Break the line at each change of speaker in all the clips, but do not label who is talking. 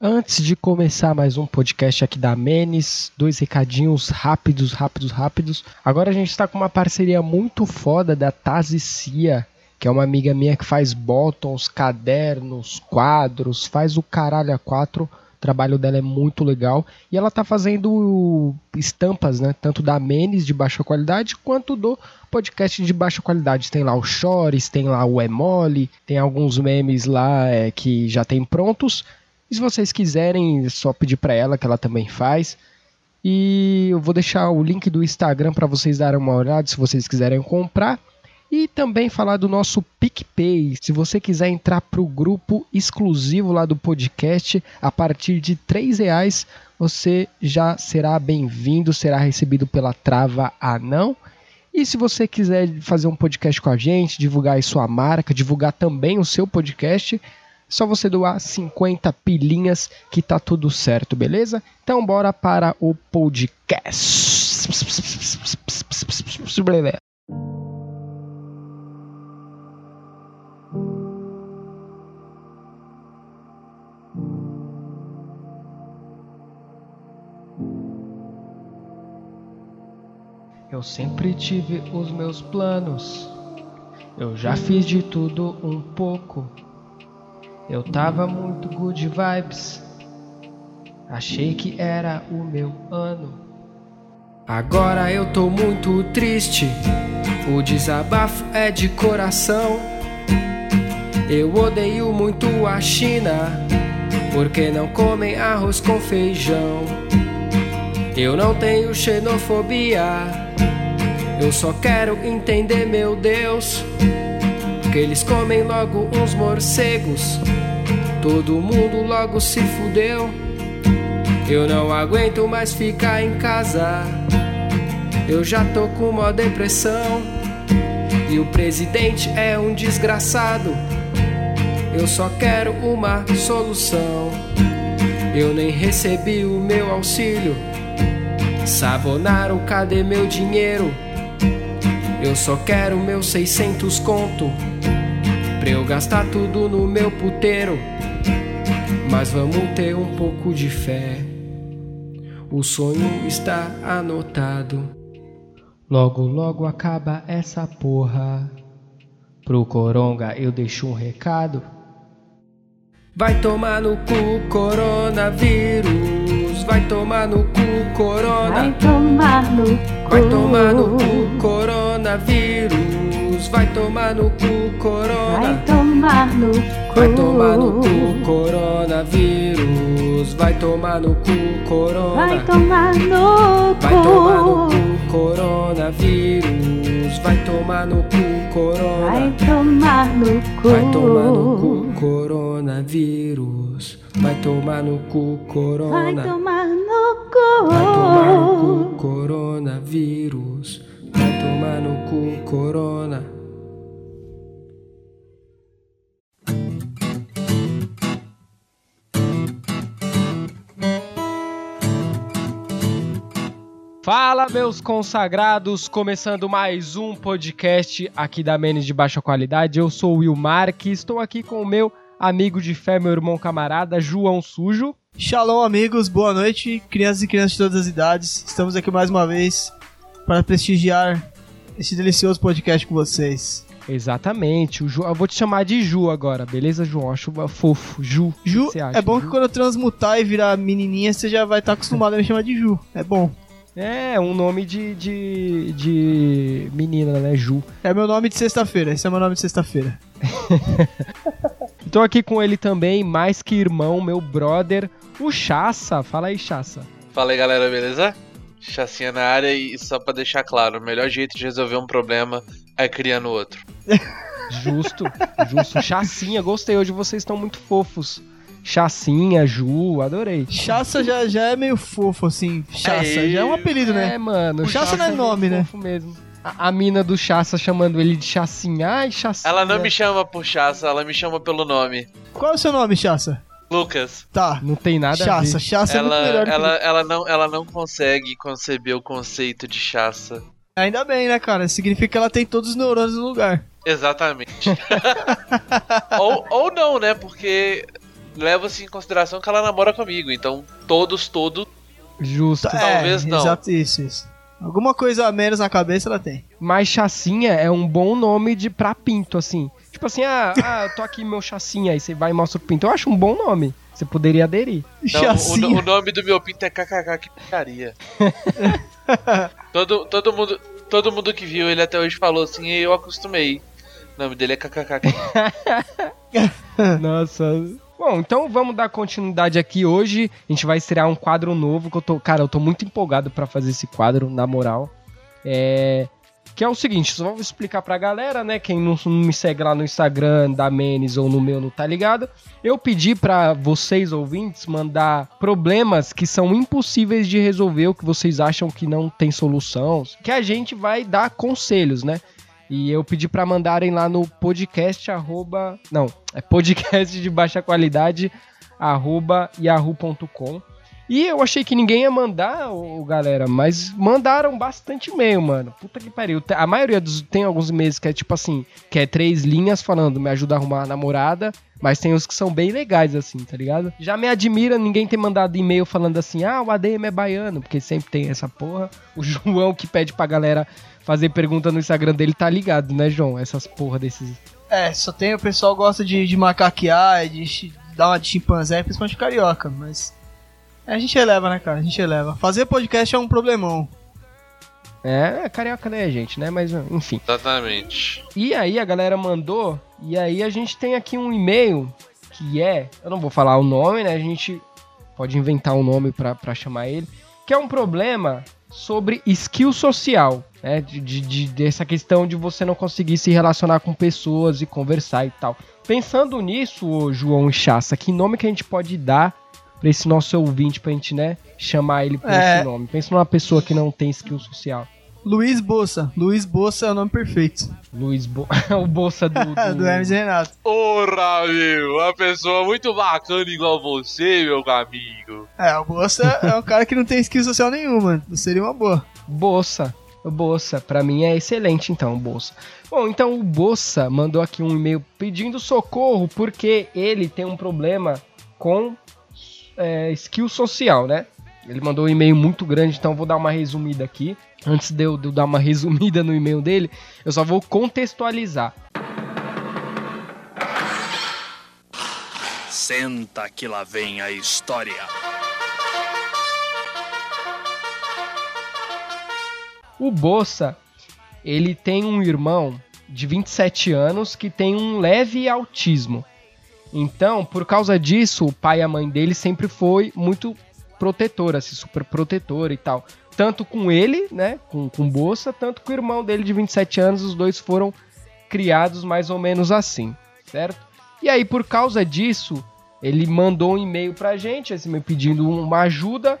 Antes de começar mais um podcast aqui da Menes, dois recadinhos rápidos, rápidos, rápidos. Agora a gente está com uma parceria muito foda da Tazicia, que é uma amiga minha que faz bottoms, cadernos, quadros, faz o caralho a quatro. O trabalho dela é muito legal e ela tá fazendo estampas, né, tanto da Menes de baixa qualidade quanto do podcast de baixa qualidade. Tem lá o Chores, tem lá o Emole, tem alguns memes lá é, que já tem prontos. E se vocês quiserem, é só pedir para ela que ela também faz. E eu vou deixar o link do Instagram para vocês darem uma olhada se vocês quiserem comprar. E também falar do nosso PicPay. Se você quiser entrar para o grupo exclusivo lá do podcast, a partir de R$ reais você já será bem-vindo, será recebido pela Trava Anão. E se você quiser fazer um podcast com a gente, divulgar aí sua marca, divulgar também o seu podcast, só você doar 50 pilinhas que tá tudo certo, beleza? Então bora para o podcast. Eu sempre tive os meus planos. Eu já fiz de tudo um pouco. Eu tava muito good vibes. Achei que era o meu ano. Agora eu tô muito triste. O desabafo é de coração. Eu odeio muito a China. Porque não comem arroz com feijão. Eu não tenho xenofobia. Eu só quero entender, meu Deus. Que eles comem logo uns morcegos. Todo mundo logo se fudeu. Eu não aguento mais ficar em casa. Eu já tô com uma depressão. E o presidente é um desgraçado. Eu só quero uma solução. Eu nem recebi o meu auxílio. Savonaro, cadê meu dinheiro? Eu só quero meus 600 conto pra eu gastar tudo no meu puteiro. Mas vamos ter um pouco de fé. O sonho está anotado. Logo, logo acaba essa porra. Pro Coronga eu deixo um recado. Vai tomar no cu, coronavírus. Vai tomar no cu, corona.
Vai tomar no cu.
Vai tomar no cu, coronavírus. Vai tomar no cu, corona.
Vai tomar no cu.
Vai tomar no cu, coronavírus. Vai tomar no cu, corona.
Vai tomar no cu.
Vai tomar no cu, coronavírus. Vai tomar no cu, corona.
Vai tomar no cu.
Vai tomar no cu, coronavírus. Vai tomar no cu,
Vai
corona.
tomar no cu.
Vai tomar no cu, coronavírus. Vai tomar no cu, corona. Fala, meus consagrados! Começando mais um podcast aqui da Menes de Baixa Qualidade. Eu sou o Will Marques, estou aqui com o meu amigo de fé, meu irmão camarada, João Sujo.
Shalom, amigos, boa noite, crianças e crianças de todas as idades. Estamos aqui mais uma vez para prestigiar esse delicioso podcast com vocês.
Exatamente, o Ju, eu vou te chamar de Ju agora, beleza, João? Acho fofo, Ju.
Ju,
que você acha,
é bom que
Ju?
quando eu transmutar e virar menininha, você já vai estar acostumado a me chamar de Ju. É bom.
É, um nome de, de, de menina, né, Ju.
É meu nome de sexta-feira, esse é meu nome de sexta-feira.
Tô aqui com ele também, mais que irmão, meu brother, o Chassa. Fala aí, Chassa.
Fala aí galera, beleza? Chacinha na área e só pra deixar claro, o melhor jeito de resolver um problema é criando outro.
Justo, justo. Chassinha, gostei, hoje vocês estão muito fofos. Chassinha, Ju, adorei.
Chassa já, já é meio fofo, assim. Chassa,
Aí.
já é um apelido, né?
É, mano.
O Chassa não é
bem
nome, né?
fofo mesmo. A, a mina do Chassa chamando ele de Chassinha. Ai, Chassinha.
Ela não me chama por chaça, ela me chama pelo nome.
Qual é o seu nome, Chassa?
Lucas.
Tá.
Não tem nada a
Chassa,
ver.
Chassa é muito
Ela,
melhor que
ela, ela, não, ela não consegue conceber o conceito de chaça.
Ainda bem, né, cara? Significa que ela tem todos os neurônios no lugar.
Exatamente. ou, ou não, né? Porque leva-se em consideração que ela namora comigo. Então, todos, todos.
Justo.
Talvez não.
Exato, isso, isso. Alguma coisa a menos na cabeça ela tem.
Mas chacinha é um bom nome de pra pinto, assim. Tipo assim, ah, ah, eu tô aqui meu chacinha, aí você vai e mostra o pinto. Eu acho um bom nome. Você poderia aderir.
Não, o,
Chacinha.
o nome do meu pinto é KKK, que putaria. todo, todo, mundo, todo mundo que viu ele até hoje falou assim, e eu acostumei. O nome dele é KKK.
Nossa. Bom, então vamos dar continuidade aqui. Hoje a gente vai estrear um quadro novo que eu tô, cara, eu tô muito empolgado pra fazer esse quadro, na moral. É, que é o seguinte, só vou explicar pra galera, né, quem não, não me segue lá no Instagram da Menes ou no meu não tá ligado. Eu pedi pra vocês ouvintes mandar problemas que são impossíveis de resolver, o que vocês acham que não tem solução, que a gente vai dar conselhos, né? E eu pedi pra mandarem lá no podcast arroba, não, é podcast de baixa qualidade arroba yahoo.com. E eu achei que ninguém ia mandar, ô, galera, mas mandaram bastante e-mail, mano. Puta que pariu. A maioria dos tem alguns e-mails que é tipo assim, que é três linhas falando me ajuda a arrumar a namorada, mas tem os que são bem legais assim, tá ligado? Já me admira ninguém ter mandado e-mail falando assim: "Ah, o ADM é baiano", porque sempre tem essa porra. O João que pede pra galera fazer pergunta no Instagram dele tá ligado, né, João? Essas porra desses
É, só tem o pessoal que gosta de, de macaquear, de dar uma de chimpanzé, principalmente carioca, mas. A gente eleva, né, cara? A gente eleva. Fazer podcast é um problemão.
É, é carioca né, gente, né? Mas enfim.
Exatamente.
E aí a galera mandou, e aí a gente tem aqui um e-mail que é, eu não vou falar o nome, né? A gente pode inventar um nome pra, pra chamar ele, que é um problema sobre skill social, né? De, de- de- dessa questão de você não conseguir se relacionar com pessoas e conversar e tal. Pensando nisso, João e Chassa, que nome que a gente pode dar pra esse nosso ouvinte, pra gente, né, chamar ele por
É.
esse nome? Pensa numa pessoa que não tem skill social.
Luiz Bolsa. Luiz Bolsa é o nome perfeito.
Luiz Bo... o bolsa do, do...
do Hermes Renato.
Porra, meu, uma pessoa muito bacana igual você, meu amigo.
É, o Bolsa é um cara que não tem skill social nenhuma. Seria uma boa.
Bolsa. Bolsa, pra mim é excelente então, o Bolsa. Bom, então o Bolsa mandou aqui um e-mail pedindo socorro porque ele tem um problema com é, skill social, né? Ele mandou um e-mail muito grande, então eu vou dar uma resumida aqui. Antes de eu, de eu dar uma resumida no e-mail dele, eu só vou contextualizar.
Senta que lá vem a história.
O Bolsa, ele tem um irmão de 27 anos que tem um leve autismo. Então, por causa disso, o pai e a mãe dele sempre foi muito protetora, assim, super protetora e tal. Tanto com ele, né, com, com Bolsa, tanto com o irmão dele de 27 anos, os dois foram criados mais ou menos assim, certo? E aí, por causa disso, ele mandou um e-mail pra gente, assim, me pedindo uma ajuda.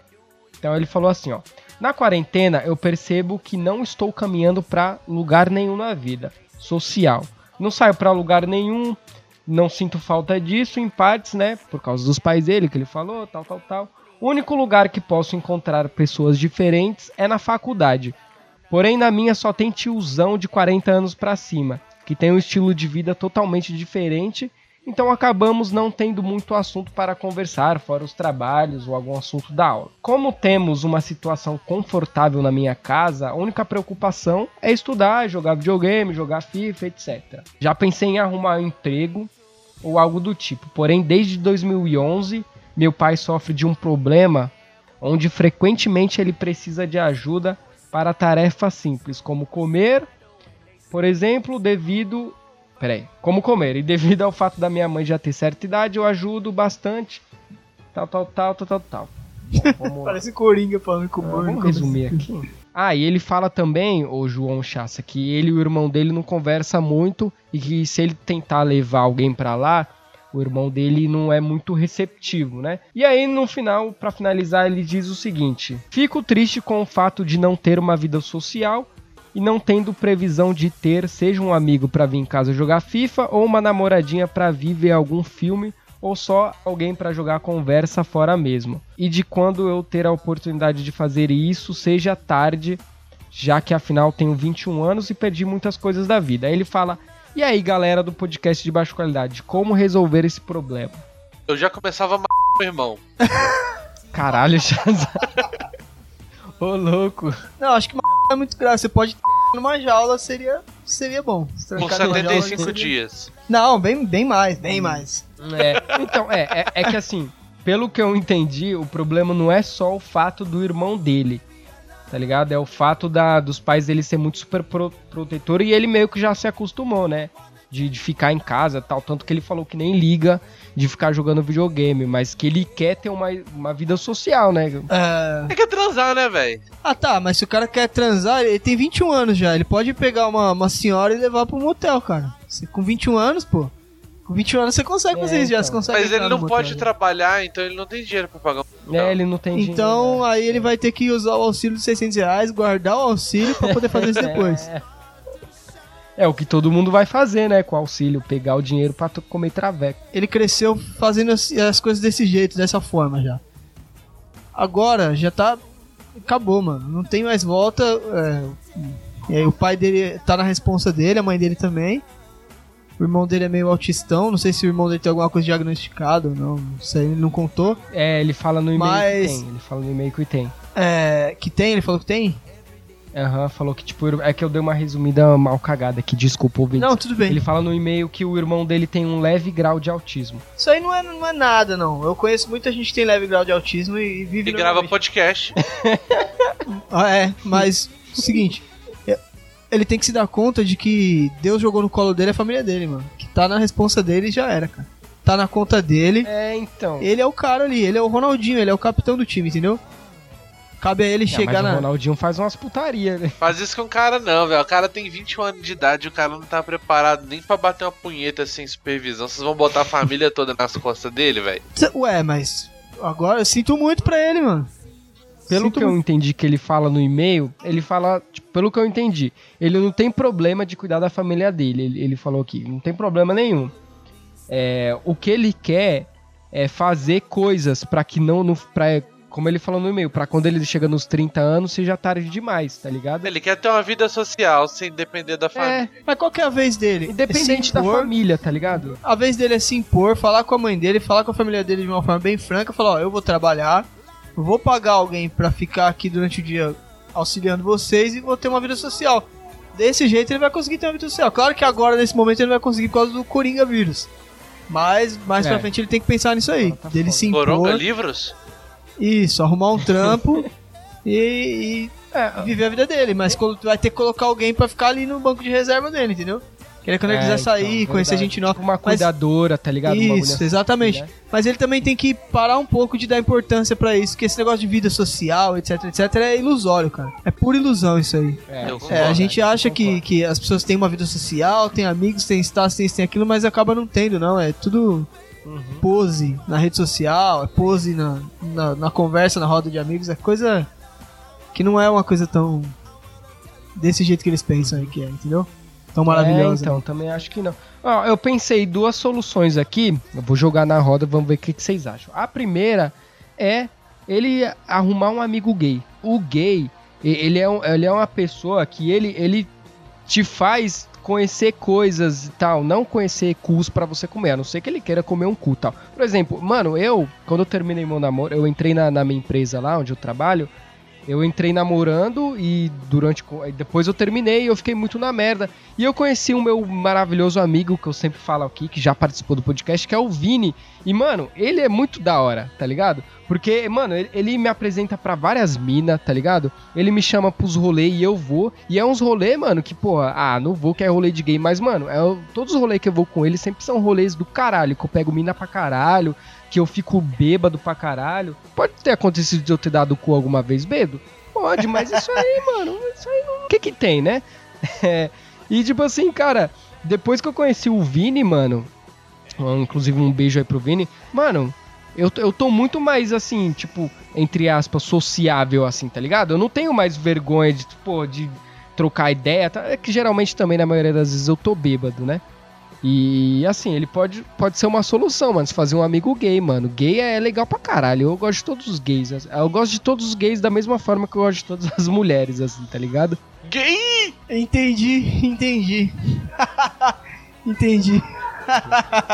Então ele falou assim, ó. Na quarentena, eu percebo que não estou caminhando pra lugar nenhum na vida social. Não saio pra lugar nenhum, não sinto falta disso, em partes, né? Por causa dos pais dele, que ele falou, tal, tal, tal. O único lugar que posso encontrar pessoas diferentes é na faculdade. Porém, na minha só tem tiozão de 40 anos pra cima, que tem um estilo de vida totalmente diferente, então acabamos não tendo muito assunto para conversar, fora os trabalhos ou algum assunto da aula. Como temos uma situação confortável na minha casa, a única preocupação é estudar, jogar videogame, jogar FIFA, etc. Já pensei em arrumar um emprego ou algo do tipo, porém desde 2011 meu pai sofre de um problema onde frequentemente ele precisa de ajuda para tarefas simples, como comer, por exemplo, devido. Peraí, como comer? E devido ao fato da minha mãe já ter certa idade, eu ajudo bastante. Tal, tal, tal, tal, tal, tal. Bom.
Parece Coringa falando com o
Ah. Vamos resumir aqui. Ah, e ele fala também, o João Chassa, que ele e o irmão dele não conversa muito e que se ele tentar levar alguém pra lá, o irmão dele não é muito receptivo, né? E aí no final, pra finalizar, ele diz o seguinte: Fico triste com o fato de não ter uma vida social e não tendo previsão de ter seja um amigo pra vir em casa jogar FIFA ou uma namoradinha pra vir ver algum filme ou só alguém pra jogar conversa fora mesmo. E de quando eu ter a oportunidade de fazer isso, seja tarde, já que afinal tenho 21 anos e perdi muitas coisas da vida. Aí ele fala: "E aí, galera do podcast de baixa qualidade, como resolver esse problema?"
Eu já começava a meu irmão.
Caralho, Shazam. Ô, louco.
Não, acho que uma é muito grave. Você pode numa jaula, seria, seria bom.
Com
trancar numa jaula,
75
seria-
dias.
Não, bem, bem mais, bem mais.
É, então, é, é, é que assim, pelo que eu entendi, o problema não é só o fato do irmão dele, tá ligado? É o fato da, dos pais dele ser muito super pro, protetor e ele meio que já se acostumou, né? De, de ficar em casa tal. Tanto que ele falou que nem liga de ficar jogando videogame, mas que ele quer ter uma, uma vida social, né?
É...
Tem que transar, né, velho?
Ah tá, mas se o cara quer transar, ele tem 21 anos já. Ele pode pegar uma, uma senhora e levar pro motel, cara. Você, com 21 anos, pô. Com 21 anos você consegue
É,
fazer isso já,
então.
você consegue
Mas ele não
motel,
pode
né?
trabalhar, então ele não tem dinheiro pra pagar um.
É, ele não tem
Então
dinheiro, né?
aí ele vai ter que usar o auxílio de 600 reais, guardar o auxílio pra poder fazer isso depois.
É. É o que todo mundo vai fazer, né? Com o auxílio, pegar o dinheiro pra tu comer traveco.
Ele cresceu fazendo as, as coisas desse jeito, dessa forma já. Agora já tá. Acabou, mano. Não tem mais volta. é, E aí o pai dele tá na responsa dele, a mãe dele também. O irmão dele é meio autistão. Não sei se o irmão dele tem alguma coisa diagnosticada ou não. Não sei, ele não contou.
É, ele fala no e-mail
Mas-
que tem. Ele fala no e-mail que tem.
É, que tem, ele falou que tem?
Aham, falou que, tipo, é que eu dei uma resumida mal cagada aqui, desculpa, ouvinte.
Não, tudo bem.
Ele fala no e-mail que o irmão dele tem um leve grau de autismo.
Isso aí não é, não é nada, não. Eu conheço muita gente que tem leve grau de autismo e, e vive
E grava podcast.
Ah, é, mas seguinte, ele tem que se dar conta de que Deus jogou no colo dele a família dele, mano. Que tá na responsa dele e já era, cara. Tá na conta dele.
É, então.
Ele é o cara ali, ele é o Ronaldinho, ele é o capitão do time, entendeu? Cabe a ele
Ah,
chegar
mas o
na.
Ronaldinho faz umas putaria, né?
Faz isso com o cara não, velho. O cara tem 21 anos de idade e o cara não tá preparado nem pra bater uma punheta sem supervisão. Vocês vão botar a família toda nas costas dele, velho.
Ué, mas. Agora eu sinto muito pra ele, mano.
Pelo
Sinto
que eu entendi que ele fala no e-mail, ele fala, tipo, pelo que eu entendi, ele não tem problema de cuidar da família dele. Ele, ele falou aqui, não tem problema nenhum. É, o que ele quer é fazer coisas pra que não, não pra, como ele falou no e-mail, pra quando ele chega nos 30 anos seja tarde demais, tá ligado?
Ele quer ter uma vida social sem depender da família.
É,
Mas qual que é a vez dele?
independente da
impor,
família, tá ligado?
A vez dele é se impor, falar com a mãe dele, falar com a família dele de uma forma bem franca, falar, ó, eu vou trabalhar, vou pagar alguém pra ficar aqui durante o dia auxiliando vocês e vou ter uma vida social. Desse jeito ele vai conseguir ter uma vida social. Claro que agora, nesse momento, ele não vai conseguir por causa do Coringa vírus. Mas mais
É.
pra frente ele tem que pensar nisso aí.
Tá
dele
foda.
se impor.
Coronga livros?
Isso, arrumar um trampo e,
É,
e viver a vida dele. Mas vai ter que colocar alguém pra ficar ali no banco de reserva dele, entendeu? Que aí quando ele
É,
quiser
então,
sair, conhecer
verdade.
gente nova.
Tipo uma
Mas-
cuidadora, tá ligado?
Isso,
assim,
exatamente.
né?
Mas ele também tem que parar um pouco de dar importância pra isso, que esse negócio de vida social, etc, etc, é ilusório, cara. É pura ilusão isso aí.
É,
Eu
isso
É, a
Concordo,
gente acha que,
concordo.
que as pessoas têm uma vida social, têm amigos, têm status, têm isso, têm aquilo, mas acaba não tendo, não. É tudo
Uhum.
pose na rede social, é pose na, na, na conversa, na roda de amigos, é coisa que não é uma coisa tão desse jeito que eles pensam aí que é, entendeu? Tão maravilhosa.
É, então, também acho que não. Ó, eu pensei duas soluções aqui. Eu vou jogar na roda, vamos ver o que, que vocês acham. A primeira é ele arrumar um amigo gay. O gay, ele é, um- ele é uma pessoa que ele, ele te faz conhecer coisas e tal, não conhecer cus pra você comer, a não ser que ele queira comer um cu tal. Por exemplo, mano, eu, quando eu terminei meu namoro, eu entrei na, na minha empresa lá, onde eu trabalho, eu entrei namorando e durante depois eu terminei eu fiquei muito na merda. E eu conheci o meu maravilhoso amigo que eu sempre falo aqui, que já participou do podcast, que é o Vini. E mano, ele é muito da hora, tá ligado? Porque, mano, ele, ele me apresenta pra várias minas, tá ligado? Ele me chama pros rolês e eu vou. E é uns rolês, mano, que, porra, ah, não vou que é rolê de gay, mas, mano, é, todos os rolês que eu vou com ele sempre são rolês do caralho, que eu pego mina pra caralho, que eu fico bêbado pra caralho. Pode ter acontecido de eu ter dado cu alguma vez bêbado? Pode, mas isso aí, mano, isso aí não. O que que tem, né? É, e tipo assim, cara, depois que eu conheci o Vini, mano, inclusive um beijo aí pro Vini, mano, eu, eu tô muito mais assim, tipo, entre aspas, sociável, assim, tá ligado? Eu não tenho mais vergonha de, pô, de trocar ideia, tá? É que geralmente também, na maioria das vezes, eu tô bêbado, né? E assim, ele pode, pode ser uma solução, mano. Se fazer um amigo gay, mano. Gay é legal pra caralho. Eu gosto de todos os gays. Eu gosto de todos os gays da mesma forma que eu gosto de todas as mulheres, assim, tá ligado?
Gay!
Entendi, entendi. entendi.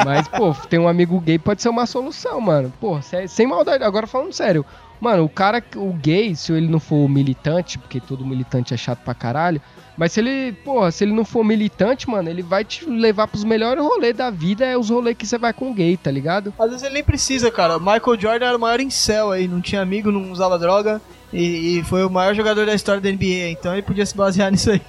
Mas, pô, tem um amigo gay pode ser uma solução, mano. Pô, sem maldade. Agora falando sério. Mano, o cara, o gay, se ele não for militante, porque todo militante é chato pra caralho, mas se ele, porra, se ele não for militante, mano, ele vai te levar pros melhores rolês da vida, é os rolês que você vai com gay, tá ligado?
Às vezes ele nem precisa, cara. Michael Jordan era o maior incel aí, não tinha amigo, não usava droga. E, e foi o maior jogador da história da NBA, então ele podia se basear nisso aí.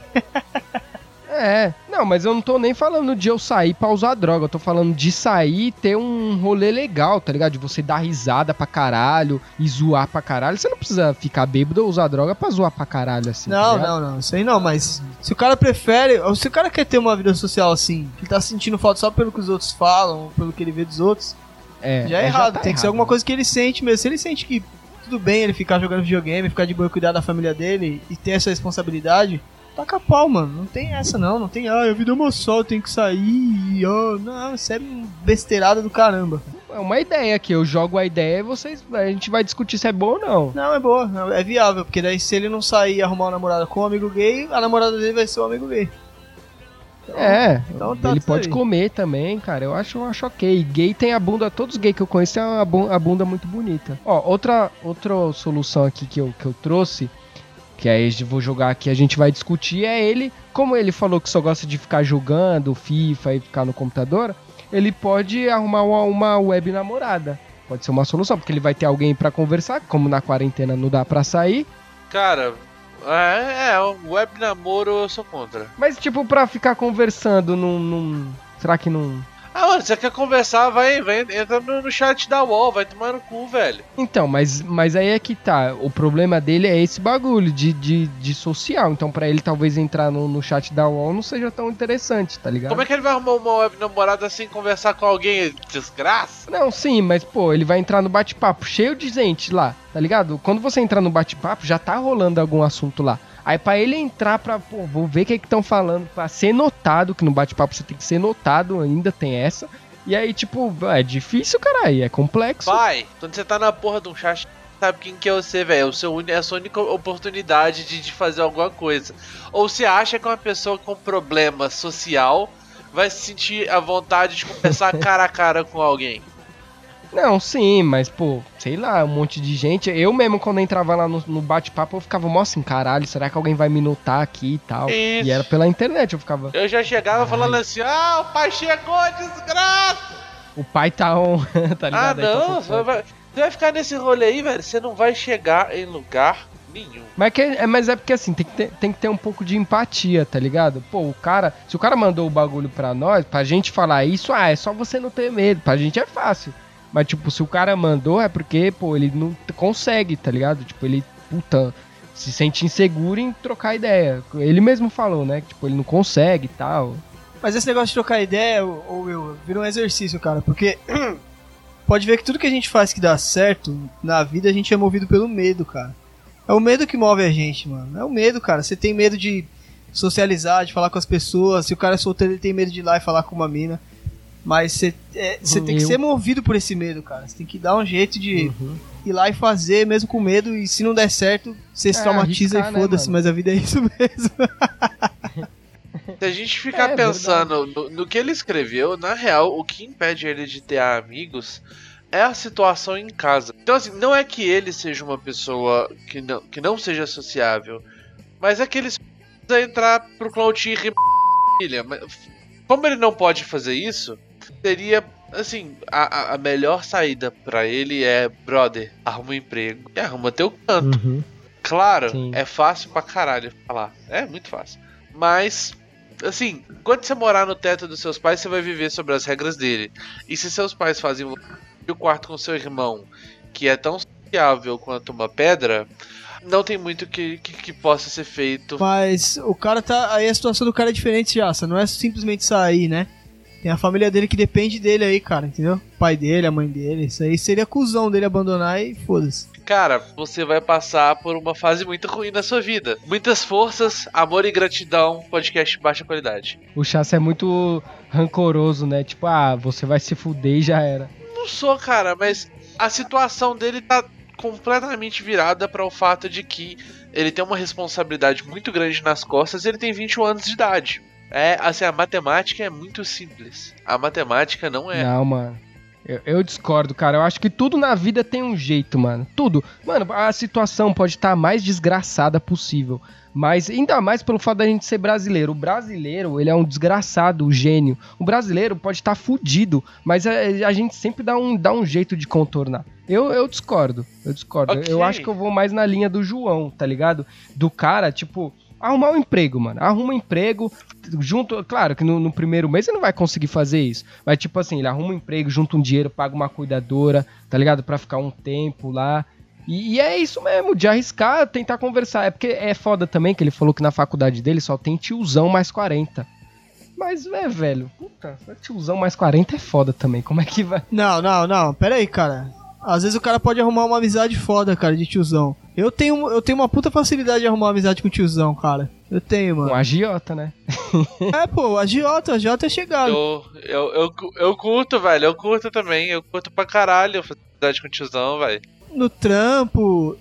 É, não, mas eu não tô nem falando de eu sair pra usar droga, eu tô falando de sair e ter um rolê legal, tá ligado? De você dar risada pra caralho e zoar pra caralho. Você não precisa ficar bêbado ou usar droga pra zoar pra caralho assim. tá
Não,
ligado?
não, não, isso aí não, mas se o cara prefere, ou se o cara quer ter uma vida social assim, que tá sentindo falta só pelo que os outros falam, pelo que ele vê dos outros,
É,
já é
é,
errado.
tá
Tem que ser
errado,
alguma
né?
coisa que ele sente mesmo. Se ele sente que tudo bem ele ficar jogando videogame, ficar de boa e cuidar da família dele e ter essa responsabilidade, taca pau, mano. Não tem essa não, não tem, ah, vida é uma só, eu tenho que sair, ah, não, isso é besteirada do caramba.
É uma ideia que eu jogo a ideia e vocês, a gente vai discutir se é bom ou não.
Não, é boa, é viável, porque daí se ele não sair e arrumar uma namorada com um amigo gay, a namorada dele vai ser um amigo gay. Então,
É,
então tá
ele pode
aí.
comer também, cara. Eu acho, eu acho ok. Gay tem a bunda, todos os gays que eu conheço têm a bunda muito bonita. Ó, outra, outra solução aqui que eu, que eu trouxe, que aí eu vou jogar aqui, a gente vai discutir, é ele, como ele falou que só gosta de ficar jogando FIFA e ficar no computador, ele pode arrumar uma, uma web namorada. Pode ser uma solução, porque ele vai ter alguém pra conversar, como na quarentena não dá pra sair.
Cara, é, é, web namoro eu sou contra.
Mas, tipo, pra ficar conversando num. num- será que não.
Ah, mano, você quer conversar, vai, vai entra no, chat da UOL, vai tomar no cu, velho.
Então, mas, mas aí é que tá. O problema dele é esse bagulho de, de, de social. Então, pra ele talvez entrar no, no chat da UOL não seja tão interessante, tá ligado?
Como é que ele vai arrumar uma web namorada sem conversar com alguém? Desgraça?
Não, sim, mas pô, ele vai entrar no bate-papo cheio de gente lá, tá ligado? Quando você entrar no bate-papo, já tá rolando algum assunto lá. Aí pra ele entrar pra, pô, vou ver o que é estão falando, pra ser notado, que no bate-papo você tem que ser notado, ainda tem essa. E aí, tipo, é difícil, caralho, é complexo.
Pai, quando você tá na porra de um chat, sabe quem que é você, velho? É a sua única oportunidade de, de fazer alguma coisa. Ou você acha que uma pessoa com problema social vai se sentir à vontade de conversar cara a cara com alguém?
Não, sim, mas, pô, sei lá, um monte de gente. Eu mesmo, quando entrava lá no, no bate-papo, eu ficava, mó assim, caralho, será que alguém vai me notar aqui e tal?
Isso.
E era pela internet, eu ficava.
Eu já chegava
Ai.
falando assim: ah, o pai chegou, desgraça!
O pai tá on, tá
Ah,
ligado? Aí tá
não, você
certo.
vai, vai ficar nesse rolê aí, velho. Você não vai chegar em lugar nenhum.
Mas, que, é, mas é porque assim, tem que, ter, tem que ter um pouco de empatia, tá ligado? Pô, o cara. Se o cara mandou o bagulho pra nós, pra gente falar isso, ah, é só você não ter medo. Pra gente é fácil. Mas, tipo, se o cara mandou, é porque, pô, ele não consegue, tá ligado? Tipo, ele, puta, se sente inseguro em trocar ideia. Ele mesmo falou, né? Que, tipo, ele não consegue e tal.
Mas esse negócio de trocar ideia, ou, eu, vira um exercício, cara, porque pode ver que tudo que a gente faz que dá certo na vida, a gente é movido pelo medo, cara. É o medo que move a gente, mano. É o medo, cara. Você tem medo de socializar, de falar com as pessoas. Se o cara é solteiro, ele tem medo de ir lá e falar com uma mina. Mas você é, você tem que
Eu-
ser movido por esse medo, cara. Você tem que dar um jeito de
Uhum.
ir lá e fazer, mesmo com medo. E se não der certo, você se
É,
traumatiza
arriscar,
e
né,
foda-se.
mano?
mas a vida é isso mesmo.
Se a gente ficar
É,
pensando no, no que ele escreveu, na real, o que impede ele de ter amigos é a situação em casa. Então, assim, não é que ele seja uma pessoa que não, que não seja sociável, mas é que ele precisa entrar pro Cloud e Como ele não pode fazer isso, seria, assim, a, a- melhor saída pra ele é, brother, arruma um emprego e arruma teu canto.
Uhum.
Claro,
Sim.
é fácil pra caralho falar. É muito fácil. Mas, assim, quando você morar no teto dos seus pais, você vai viver sobre as regras dele. E se seus pais fazem o quarto com seu irmão, que é tão sociável quanto uma pedra, não tem muito que, que, que possa ser feito.
Mas o cara tá. Aí a situação do cara é diferente já. Não é simplesmente sair, né? Tem a família dele que depende dele aí, cara, entendeu? O pai dele, a mãe dele. Isso aí seria cuzão dele abandonar e foda-se.
Cara, você vai passar por uma fase muito ruim na sua vida. Muitas forças, amor e gratidão, podcast de baixa qualidade.
O Chassi é muito rancoroso, né? Tipo, ah, você vai se fuder e já era.
Não sou, cara, mas a situação dele tá completamente virada para o fato de que ele tem uma responsabilidade muito grande nas costas e ele tem 21 anos de idade. É, assim, a matemática é muito simples. A matemática não é.
Não, mano. Eu, eu discordo, cara. Eu acho que tudo na vida tem um jeito, mano. Tudo. Mano, a situação pode estar a mais desgraçada possível. Mas ainda mais pelo fato da gente ser brasileiro. O brasileiro, ele é um desgraçado, um gênio. O brasileiro pode estar fudido, mas a, a gente sempre dá um, dá um jeito de contornar. Eu, eu discordo, eu discordo.
Ok.
Eu acho que eu vou mais na linha do João, tá ligado? Do cara, tipo, arrumar um emprego, mano. Arruma um emprego, junto. Claro que no, no primeiro mês ele não vai conseguir fazer isso. Mas, tipo assim, ele arruma um emprego, junta um dinheiro, paga uma cuidadora, tá ligado? Pra ficar um tempo lá. E, e é isso mesmo, de arriscar, tentar conversar. É porque é foda também que ele falou que na faculdade dele só tem tiozão mais 40. Mas, é, velho, puta, tiozão mais 40 é foda também. Como é que vai?
Não, não, não. Pera aí, cara. Às vezes o cara pode arrumar uma amizade foda, cara, de tiozão. Eu tenho, eu tenho uma puta facilidade de arrumar uma amizade com tiozão, cara. Eu tenho,
Um
mano.
agiota, né?
É, pô, o agiota, o agiota é chegado.
Eu, eu, eu, eu curto, velho. Eu curto também. Eu curto pra caralho faculdade com tiozão, velho.
No trampo,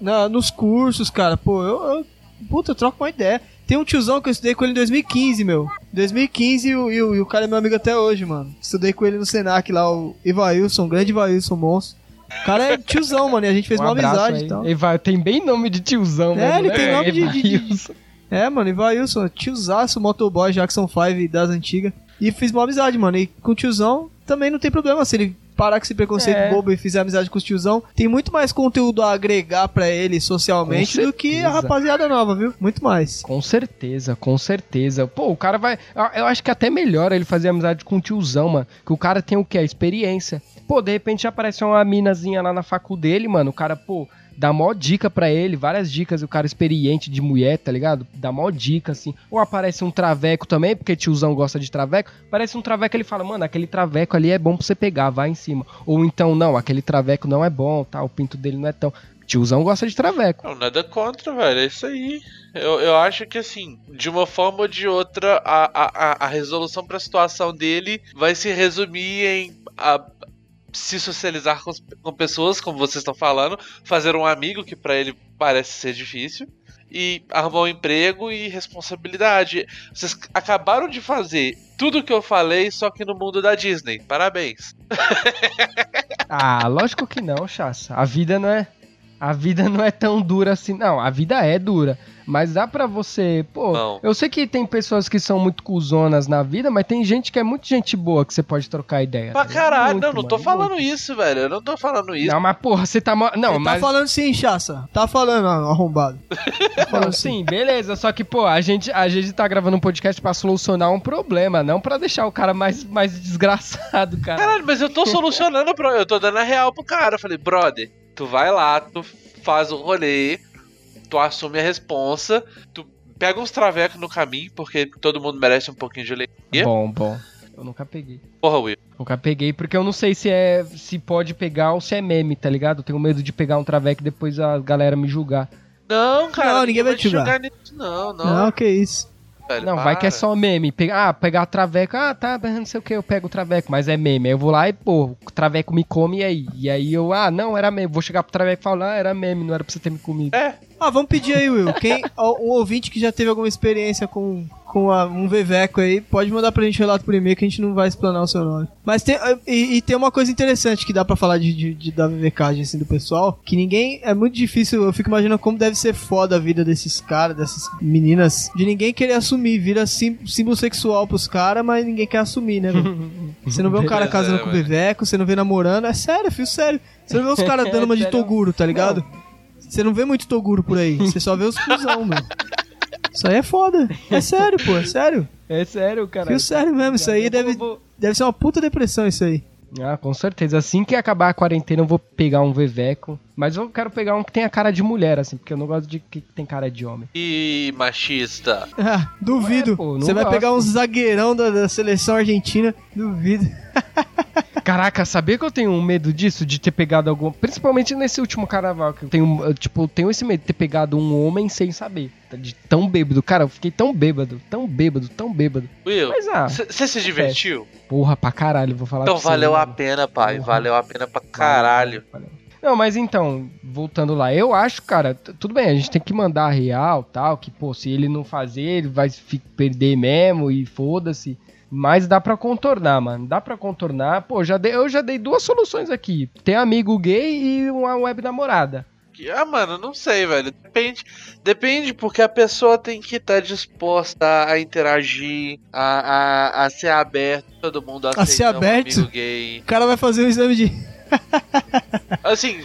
na, nos cursos, cara. Pô, eu, eu. Puta, eu troco uma ideia. Tem um tiozão que eu estudei com ele em 2015, meu. 2015 e o, e o, e o cara é meu amigo até hoje, mano. Estudei com ele no Senac lá, o Ivailson, o grande Ivailson, monstro. O cara é tiozão, mano, e a gente fez
um
uma
abraço
amizade
aí.
e tal.
Ele vai, tem bem nome de tiozão,
É,
mesmo,
ele
né?
tem nome de- de- de-. É, mano, Ivailson, tiozaço, motoboy, Jackson 5 das antigas. E fiz uma amizade, mano. E com o tiozão também não tem problema. Se ele parar com esse preconceito
É.
bobo e fizer amizade com os tiozão, tem muito mais conteúdo a agregar pra ele socialmente do que a rapaziada nova, viu? Muito mais.
Com certeza, com certeza. Pô, o cara vai. eu- Eu acho que até melhor ele fazer amizade com o tiozão, mano. Que o cara tem o quê? A experiência. Pô, de repente aparece uma minazinha lá na facu dele, mano. O cara, pô, dá mó dica pra ele, várias dicas. O cara experiente de mulher, tá ligado? Dá mó dica, assim. Ou aparece um traveco também, porque tiozão gosta de traveco. Aparece um traveco ele fala, mano, aquele traveco ali é bom pra você pegar, vai em cima. Ou então, não, aquele traveco não é bom, tá? O pinto dele não é tão. Tiozão gosta de traveco.
Não, nada contra, velho. É isso aí. Eu, eu acho que, assim, de uma forma ou de outra, a, a, a- a resolução pra situação dele vai se resumir em a- se socializar com, com pessoas, como vocês estão falando, fazer um amigo, que pra ele parece ser difícil, e arrumar um emprego e responsabilidade. Vocês acabaram de fazer tudo que eu falei, só que no mundo da Disney. Parabéns.
Ah, lógico que não, Chassa. A vida não é. A vida não é tão dura assim. Não, a vida é dura. Mas dá pra você. Pô,
Não.
eu sei que tem pessoas que são muito cuzonas na vida, mas tem gente que é muito gente boa que você pode trocar ideia.
Pra
tá
caralho,
Muito,
não, não tô
mano,
falando
muito.
isso, velho. Eu não tô falando isso.
Não, mas porra, você tá. Não,
Ele
mas.
Tá falando sim, chaça. Tá falando, arrombado. Tá falando
Não, sim, beleza. Só que, pô, a gente, a gente tá gravando um podcast pra solucionar um problema, não pra deixar o cara mais, mais desgraçado, cara.
Caralho, mas eu tô solucionando, eu tô dando a real pro cara. Eu falei, brother, tu vai lá, tu faz o rolê, tu assume a responsa, tu pega uns travecos no caminho, porque todo mundo merece um pouquinho de alegria.
Bom, bom. Eu nunca peguei.
Porra, Will.
Nunca peguei, porque eu não sei se é se pode pegar ou se é meme, tá ligado? Eu tenho medo de pegar um traveco e depois a galera me julgar.
Não, cara,
Não, ninguém vai te julgar.
nisso, não, não.
Não, que isso.
Velho,
não, vai que é
para.
só meme. Ah, pegar traveco, ah, tá, não sei o que, eu pego o traveco, mas é meme. Aí eu vou lá e, pô, o traveco me come e aí? E aí eu, ah, não, era meme. Vou chegar pro traveco e falar, ah, era meme, não era pra você ter me comido.
É,
Ah, vamos pedir aí, Will. Quem, um ouvinte que já teve alguma experiência com, com a- um Veveco aí, pode mandar pra gente relato por e-mail que a gente não vai explanar o seu nome. Mas tem, e, e tem uma coisa interessante que dá pra falar de, de, de- da vevecagem assim, do pessoal, que ninguém, é muito difícil, eu fico imaginando como deve ser foda a vida desses caras, dessas meninas, de ninguém querer assumir, vira sim, símbolo sexual pros caras, mas ninguém quer assumir, né? Você não vê um cara casando
é,
com o. Veveco, você não vê namorando, é sério, fio sério. Você não vê os caras dando uma de? Toguro, tá ligado? Você não vê muito Toguro por aí, você só vê os cuzão, mano. Isso aí é foda. É sério, pô, é sério.
É sério, cara.
Fio sério mesmo, isso aí deve,
vou-
deve ser uma puta depressão isso aí.
Ah, com certeza. Assim que acabar a quarentena, eu vou pegar um veveco. Mas eu quero pegar um que tenha cara de mulher, assim, porque eu não gosto de que tem cara de homem.
e machista.
Ah, duvido.
Ué, pô,
Você vai
gosto.
pegar uns zagueirão da, da seleção argentina, duvido.
Caraca, sabia que eu tenho um medo disso? De ter pegado algum. Principalmente nesse último carnaval, que eu tenho, eu, tipo, eu tenho esse medo de ter pegado um homem sem saber. tá? De tão bêbado. Cara, eu fiquei tão bêbado, tão bêbado, tão bêbado.
Will,
Mas ah,
você se divertiu?
porra pra caralho, vou falar
Então
pra você,
valeu a
mano.
pena, pai.
Porra.
Valeu a pena pra caralho.
Valeu. Não, mas então, voltando lá, eu acho, cara, tudo bem, a gente tem que mandar a real, tal, que, pô, se ele não fazer, ele vai perder mesmo e foda-se. Mas dá pra contornar, mano. Dá pra contornar. Pô, já dei, eu já dei duas soluções aqui. Tem amigo gay e uma web namorada.
Que- Ah, mano, não sei, velho. Depende, depende porque a pessoa tem que estar disposta a interagir, a, a, a ser aberto, todo mundo
A
aceita
ser
um
aberto?
amigo gay.
O cara vai fazer um exame de.
Assim,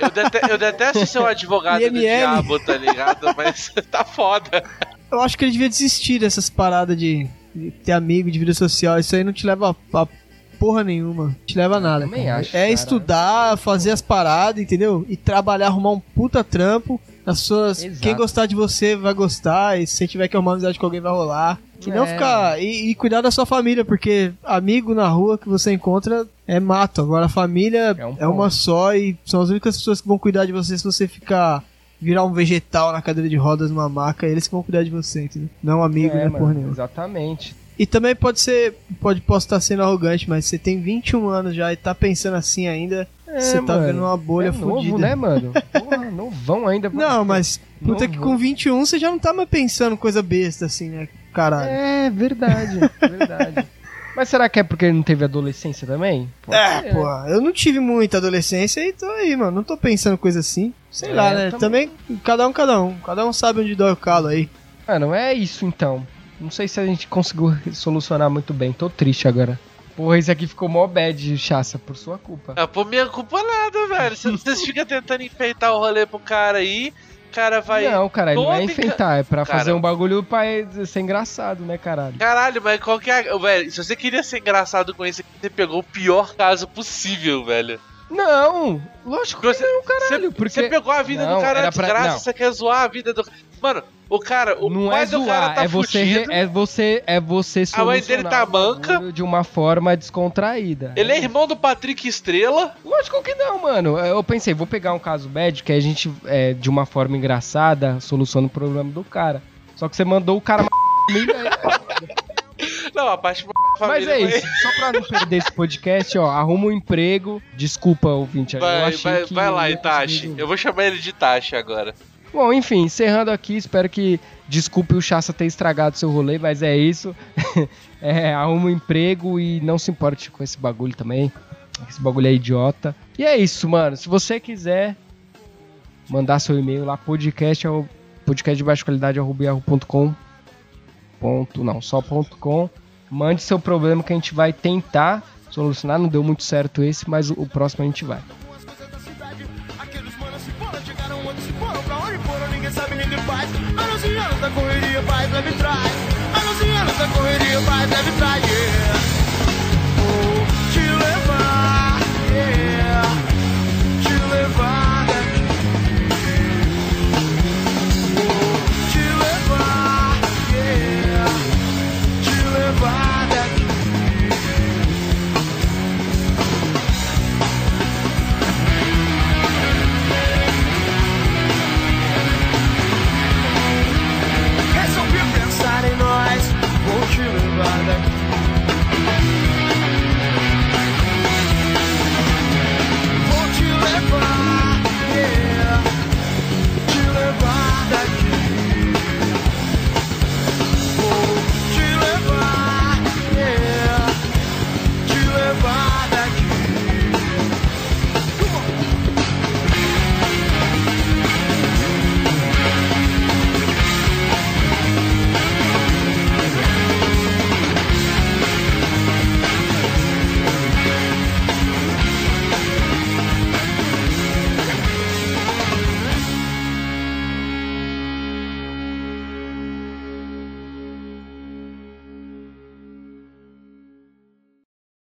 eu, dete- eu detesto ser um advogado do
IML.
diabo, tá ligado? Mas tá foda.
Eu acho que ele devia desistir dessas paradas de, de ter amigo, de vida social. Isso aí não te leva a, a porra nenhuma. Não te leva a nada.
Também
cara.
acho,
é
cara.
estudar, fazer as paradas, entendeu? E trabalhar, arrumar um puta trampo. As pessoas,
Exato.
quem gostar de você vai gostar. E se você tiver que arrumar amizade com alguém, vai rolar. E não
É.
ficar. E, e cuidar da sua família, porque amigo na rua que você encontra é mato. Agora a família
É
é,
um
uma
ponto.
só e são as únicas pessoas que vão cuidar de você se você ficar. Virar um vegetal na cadeira de rodas numa maca, eles que vão cuidar de você, entendeu? Não amigo,
É,
né,
mano,
porra nenhuma.
exatamente.
E também pode ser, pode, posso estar sendo arrogante, mas você tem 21 anos já e tá pensando assim ainda,
É,
você tá
mano.
vendo uma bolha
é
fodida.
novo, né, mano? Porra, novão ainda.
Não, mas puta
Novo.
que com 21 você já não tá mais pensando coisa besta assim, né? Caralho.
É, verdade, verdade. Mas será que é porque ele não teve adolescência também? Pode
É,
ser,
pô, eu não tive muita adolescência e tô aí, mano. Não tô pensando coisa assim. Sei
É,
lá, né?
também.
Também, cada um, cada um. Cada um sabe onde dói o calo aí.
Mano, é isso então. Não sei se a gente conseguiu solucionar muito bem. Tô triste agora. Porra, isso aqui ficou mó bad, chaça, por sua culpa.
Ah, por minha culpa nada, velho. Você- Vocês ficam tentando enfeitar o rolê pro cara aí, o cara vai.
não, caralho, não é enfeitar, é pra
Cara.
fazer um bagulho pra ser engraçado, né, caralho?
Caralho, mas qual que é. Velho, se você queria ser engraçado com isso aqui, você pegou o pior caso possível, velho.
Não, lógico que
Você-
não, caralho,
Você,
porque...
você pegou a vida
Não,
do cara de
pra-
graça,
não.
você quer zoar a vida do. Mano, o cara, o
não é
do cara
zoar,
tá
é você,
fudido.
é você, é você
A mãe dele tá manca.
bagulho de uma forma descontraída.
Ele é irmão do Patrick Estrela.
Lógico que não, mano. Eu pensei, vou pegar um caso bad que a gente, é, de uma forma engraçada, soluciona o problema do cara. Só que você mandou o cara.
Não, a parte
Mas é isso. Só pra não perder esse podcast, ó, arruma um emprego. Desculpa, ouvinte. eu
Vai, vai,
que
vai lá, Itachi. Eu vou chamar ele de Itachi agora.
Bom, enfim, encerrando aqui, espero que desculpe o Chassa ter estragado seu rolê, mas é isso. é, arruma um emprego e não se importe com esse bagulho também. Esse bagulho é idiota. E é isso, mano. Se você quiser mandar seu e-mail lá, podcast, podcast de baixa qualidade, arroba. Ponto, não, só ponto com. Mande seu problema que a gente vai tentar solucionar. Não deu muito certo esse, mas o, próximo a gente vai.
Anos e anos da correria, vai, leve traz. Anos e anos da correria, vai, leve traz, yeah.